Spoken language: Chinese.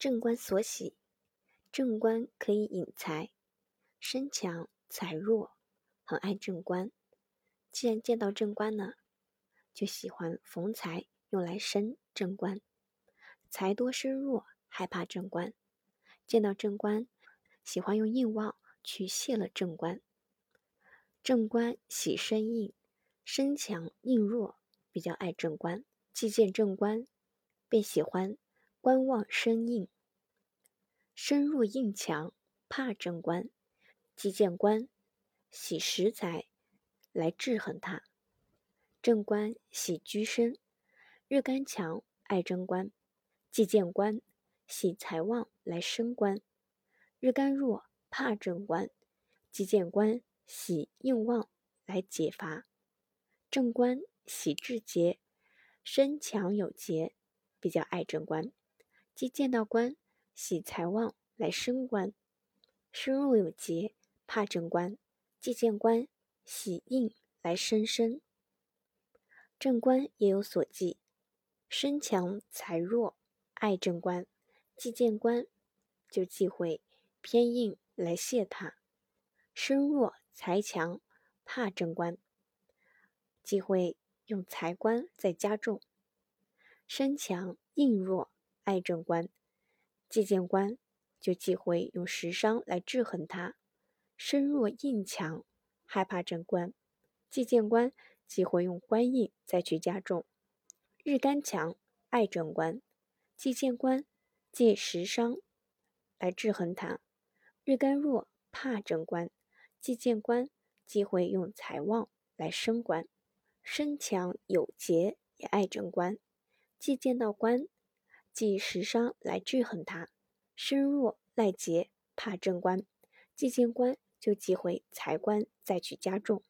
正官所喜，正官可以引财，身强财弱，很爱正官。既然见到正官呢，就喜欢逢财用来生正官。财多身弱，害怕正官。见到正官，喜欢用硬旺去泄了正官。正官喜身硬，身强硬弱，比较爱正官。既见正官，便喜欢。观望生硬，身弱硬强，怕正官。既见官，喜食财来制衡他。正官喜居身，日干强，爱正官。既见官，喜财旺来升官。日干弱，怕正官。既见官，喜硬旺来解乏。正官喜志节，身强有节，比较爱正官。即见到官，喜财旺来升官；身弱有节，怕正官。即见官，喜应来升身。正官也有所忌，身强财弱，爱正官。即见官，就忌讳偏硬来泄他；身弱财强，怕正官，忌讳用财官在加重。身强硬弱。爱正官，忌见官，就忌讳用食伤来制衡他；身弱硬强，害怕正官，忌见官，忌讳用官印再去加重。日干强，爱正官，忌见官，忌食伤来制衡他；日干弱，怕正官，忌见官，忌讳用财旺来升官。身强有节，也爱正官，忌见到官。忌食伤来制衡他，身弱赖节怕正官，既见官就忌讳财官再去加重。